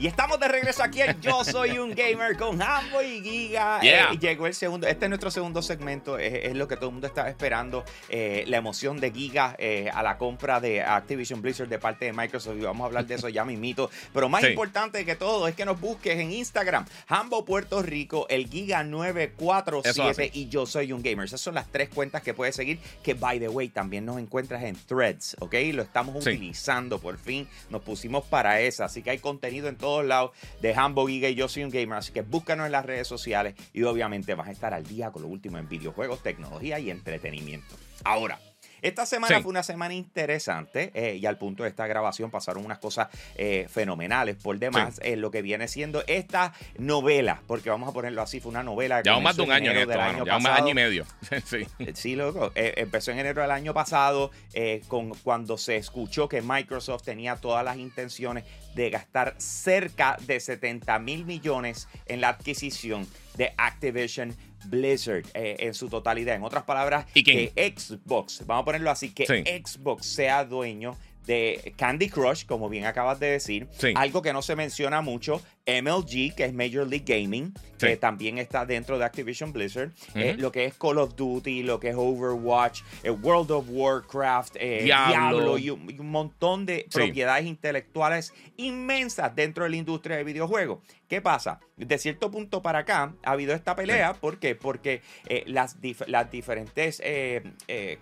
Y estamos de regreso aquí en Yo Soy un Gamer con Hambo y Giga. Yeah. Eh, llegó el segundo, este es nuestro segundo segmento, es, es lo que todo el mundo estaba esperando. eh, la emoción de Giga eh, a la compra de Activision Blizzard de parte de Microsoft. Y vamos a hablar de eso ya mismito. Pero más Sí. importante que todo es que nos busques en Instagram, Hambo Puerto Rico, el Giga Eso 947 así. y Yo Soy un Gamer. Esas son las tres cuentas que puedes seguir. Que by the way, también nos encuentras en Threads, ¿ok? Lo estamos Sí. utilizando por fin. Nos pusimos para esa. Así que hay contenido en todos lados de Hambo Giga y Yo Soy un Gamer. Así que búscanos en las redes sociales y obviamente vas a estar al día con lo último en videojuegos, tecnología y entretenimiento. Ahora. Esta semana Sí. fue una semana interesante eh, y al punto de esta grabación pasaron unas cosas eh, fenomenales por demás en lo que viene siendo esta novela, porque vamos a ponerlo así, fue una novela Llevamos más de un año en esto, año Llevamos más año y medio. sí. Eh, Sí, loco. Eh, empezó en enero del año pasado eh, con, cuando se escuchó que Microsoft tenía todas las intenciones de gastar cerca de 70 mil millones en la adquisición de Activision Blizzard eh, en su totalidad. En otras palabras, ¿Y que Xbox, vamos a ponerlo así, que Sí. Xbox sea dueño de Candy Crush, como bien acabas de decir, Sí. algo que no se menciona mucho, MLG, que es Major League Gaming, que también está dentro de Activision Blizzard, eh, lo que es Call of Duty, lo que es Overwatch, eh, World of Warcraft, eh, Diablo. Diablo, y, un, y un montón de Sí. propiedades intelectuales inmensas dentro de la industria de videojuegos. ¿Qué pasa? De cierto punto para acá ha habido esta pelea. ¿Por qué? Porque las, dif- las diferentes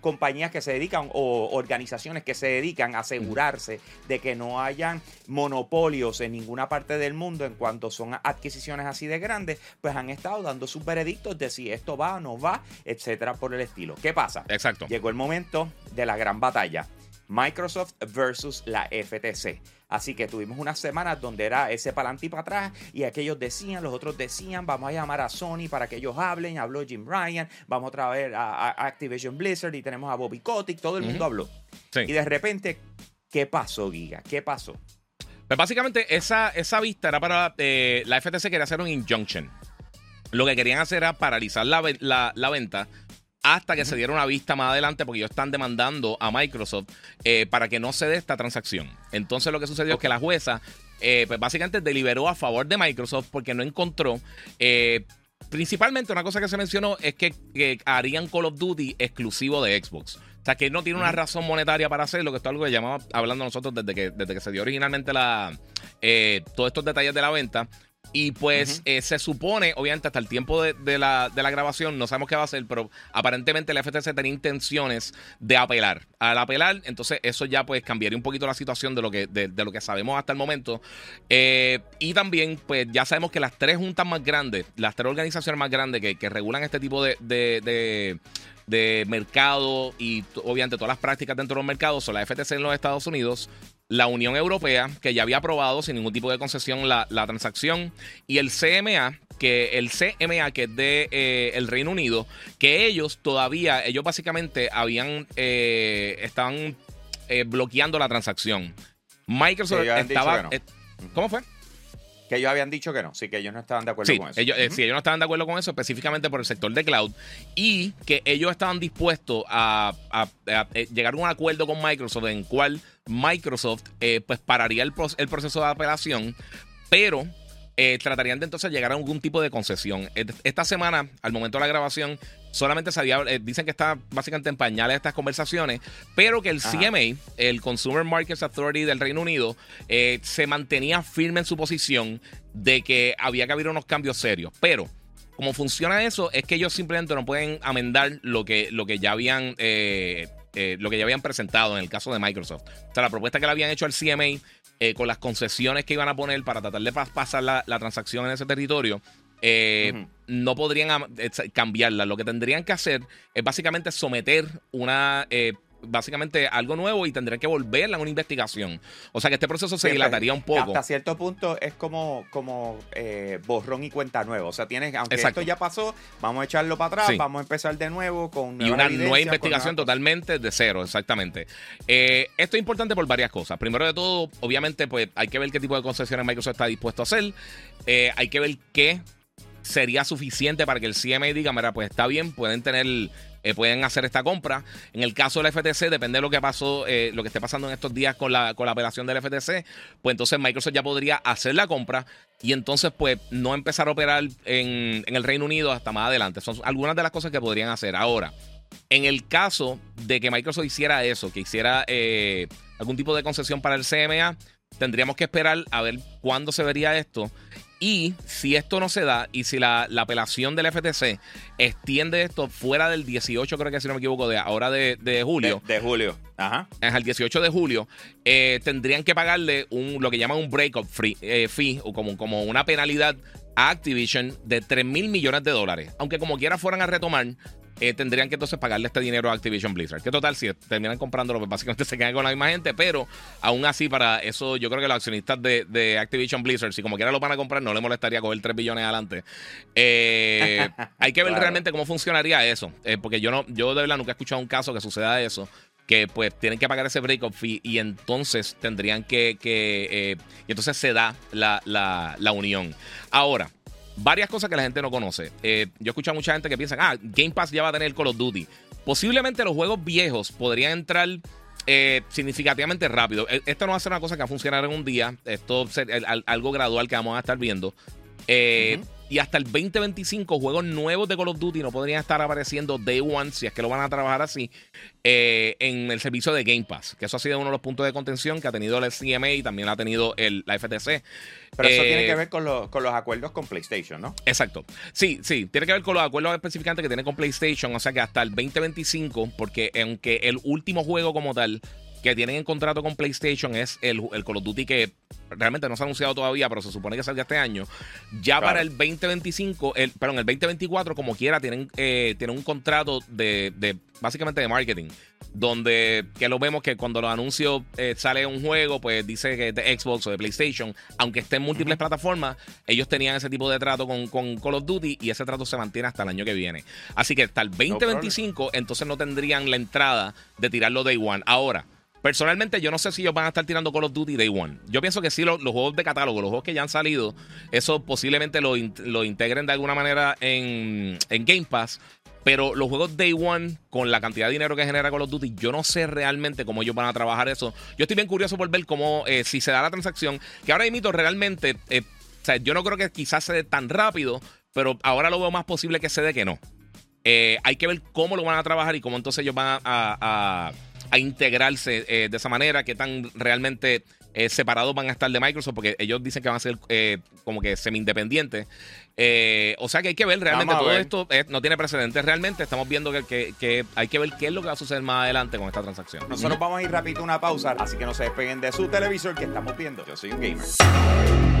compañías que se dedican o organizaciones que se dedican a asegurarse de que no hayan monopolios en ninguna parte del mundo en cuanto son adquisiciones así de grandes, pues han estado dando sus veredictos de si esto va o no va, etcétera, por el estilo. ¿Qué pasa? Exacto. Llegó el momento de la gran batalla. Microsoft versus la FTC. Así que tuvimos unas semanas donde era ese palante y para atrás y aquellos decían, los otros decían, vamos a llamar a Sony para que ellos hablen, habló Jim Ryan, vamos a traer a, Activision Blizzard y tenemos a Bobby Kotick, todo el mundo habló. Sí. Y de repente, ¿qué pasó, Giga? ¿Qué pasó? Pues básicamente esa, esa vista era para eh, la FTC quería hacer un injunction. Lo que querían hacer era paralizar la, la venta hasta que se diera una vista más adelante porque ellos están demandando a Microsoft eh, para que no se dé esta transacción. Entonces lo que sucedió es que la jueza eh, pues básicamente deliberó a favor de Microsoft porque no encontró... eh, Principalmente una cosa que se mencionó es que, que harían Call of Duty exclusivo de Xbox. O sea, que no tiene una razón monetaria para hacerlo, que esto es algo que llamamos hablando nosotros desde que, desde que se dio originalmente la, eh, todos estos detalles de la venta. Y pues eh, se supone, obviamente, hasta el tiempo de, de la, de la grabación, no sabemos qué va a hacer, pero aparentemente la FTC tenía intenciones de apelar. Al apelar, entonces eso ya pues cambiaría un poquito la situación de lo que, de, de lo que sabemos hasta el momento. Eh, y también, pues ya sabemos que las tres juntas más grandes, las tres organizaciones más grandes que, que regulan este tipo de, de- mercado y obviamente todas las prácticas dentro de los mercados son la FTC en los Estados Unidos, la Unión Europea, que ya había aprobado sin ningún tipo de concesión la, la transacción, y el CMA, que el CMA, que es de eh, el Reino Unido, que ellos todavía, ellos básicamente habían, eh, estaban eh, bloqueando la transacción. Microsoft estaba... no. ¿Cómo fue? Que ellos habían dicho que no, sí, que ellos no estaban de acuerdo Sí, con eso. ellos, eh, sí, ellos no estaban de acuerdo con eso, específicamente por el sector de cloud, y que ellos estaban dispuestos a, a- a, llegar a un acuerdo con Microsoft en cual Microsoft eh, pues pararía el, pro- el proceso de apelación, pero eh, tratarían de entonces llegar a algún tipo de concesión. Esta semana, al momento de la grabación, solamente se había, eh, dicen que está básicamente en pañales estas conversaciones, pero que el Ajá. CMA, el Consumer Markets Authority del Reino Unido, eh, se mantenía firme en su posición de que había que haber unos cambios serios. Pero, como funciona eso, es que ellos simplemente no pueden amendar lo que, lo que ya habían. Eh, lo que ya habían presentado en el caso de Microsoft. O sea, la propuesta que le habían hecho al CMA eh, con las concesiones que iban a poner para tratar de pas- pasar la, la transacción en ese territorio, eh, no podrían am- cambiarla. Lo que tendrían que hacer es básicamente someter una. Básicamente algo nuevo y tendrían que volverla a una investigación. O sea que este proceso se Sí, dilataría un poco. Hasta cierto punto es como, como eh, borrón y cuenta nueva. O sea, tienes, aunque Exacto. esto ya pasó, vamos a echarlo para atrás, Sí. vamos a empezar de nuevo con Y una nueva investigación totalmente de cero, exactamente. Eh, esto es importante por varias cosas. Primero de todo, obviamente, pues hay que ver qué tipo de concesiones Microsoft está dispuesto a hacer. Eh, hay que ver qué sería suficiente para que el CMA diga, mira, pues está bien, pueden tener eh, pueden hacer esta compra. En el caso del FTC, depende de lo que pasó, eh, lo que esté pasando en estos días con la, con la apelación del FTC, pues entonces Microsoft ya podría hacer la compra y entonces pues no empezar a operar en, el Reino Unido hasta más adelante. Son algunas de las cosas que podrían hacer. Ahora, en el caso de que Microsoft hiciera eso, que hiciera eh, algún tipo de concesión para el CMA, tendríamos que esperar a ver cuándo se vería esto. Y si esto no se da, y si la, apelación del FTC extiende esto fuera del 18, creo que si no me equivoco, de ahora de, julio. De, julio, ajá. Es el 18 de julio, eh, tendrían que pagarle un, lo que llaman un breakup eh, fee, o como, como una penalidad a Activision de 3 mil millones de dólares. Aunque como quiera fueran a retomar, eh, tendrían que entonces pagarle este dinero a Activision Blizzard. Que total, si terminan comprándolo, pues básicamente se quedan con la misma gente, pero aún así, para eso, yo creo que los accionistas de, Activision Blizzard, si como quiera lo van a comprar, no le molestaría coger 3 billones adelante. Eh, hay que ver realmente cómo funcionaría eso, eh, porque yo no, yo de verdad nunca he escuchado un caso que suceda eso que pues tienen que pagar ese breakup fee y entonces tendrían que, que y entonces se da la, la, la unión. Ahora, varias cosas que la gente no conoce. Eh, yo escucho a mucha gente que piensa, ah, Game Pass ya va a tener Call of Duty. Posiblemente los juegos viejos podrían entrar eh, significativamente rápido. E, esto no va a ser una cosa que va a funcionar en un día. Esto es algo gradual que vamos a estar viendo. Eh, y hasta el 2025, juegos nuevos de Call of Duty no podrían estar apareciendo Day One, si es que lo van a trabajar así, eh, en el servicio de Game Pass. Que eso ha sido uno de los puntos de contención que ha tenido el CMA y también ha tenido el, la FTC. Pero eso tiene eh, que ver con, con, los acuerdos con PlayStation, ¿no? Exacto. Sí, sí, tiene que ver con los acuerdos específicamente que tiene con PlayStation. O sea que hasta el 2025, porque aunque el último juego como tal que tienen en contrato con PlayStation es el, el, Call of Duty que realmente no se ha anunciado todavía, pero se supone que salga este año. Ya para el 2025, el, perdón, el 2024, como quiera, tienen, eh, tienen un contrato de, de, básicamente de marketing. Donde que lo vemos que cuando los anuncios eh, sale un juego, pues dice que es de Xbox o de PlayStation, aunque esté en múltiples plataformas, ellos tenían ese tipo de trato con, con, Call of Duty y ese trato se mantiene hasta el año que viene. Así que hasta el 2025, entonces no tendrían la entrada de tirarlo Day One. Ahora, Personalmente, yo no sé si ellos van a estar tirando Call of Duty Day One. Yo pienso que sí, los, juegos de catálogo, los juegos que ya han salido, eso posiblemente lo, integren de alguna manera en, Game Pass. Pero los juegos Day One, con la cantidad de dinero que genera Call of Duty, yo no sé realmente cómo ellos van a trabajar eso. Yo estoy bien curioso por ver cómo, eh, si se da la transacción, que ahora imito realmente, eh, o sea, yo no creo que quizás se dé tan rápido, pero ahora lo veo más posible que se dé que no. Eh, hay que ver cómo lo van a trabajar y cómo entonces ellos van a integrarse eh, de esa manera, qué tan realmente eh, separados van a estar de Microsoft, porque ellos dicen que van a ser eh, como que semi-independientes. o sea que hay que ver realmente todo esto no tiene precedentes realmente. Estamos viendo que, que, hay que ver qué es lo que va a suceder más adelante con esta transacción. Nosotros vamos a ir rápido una pausa, así que no se despeguen de su televisor que estamos viendo. Yo soy un gamer.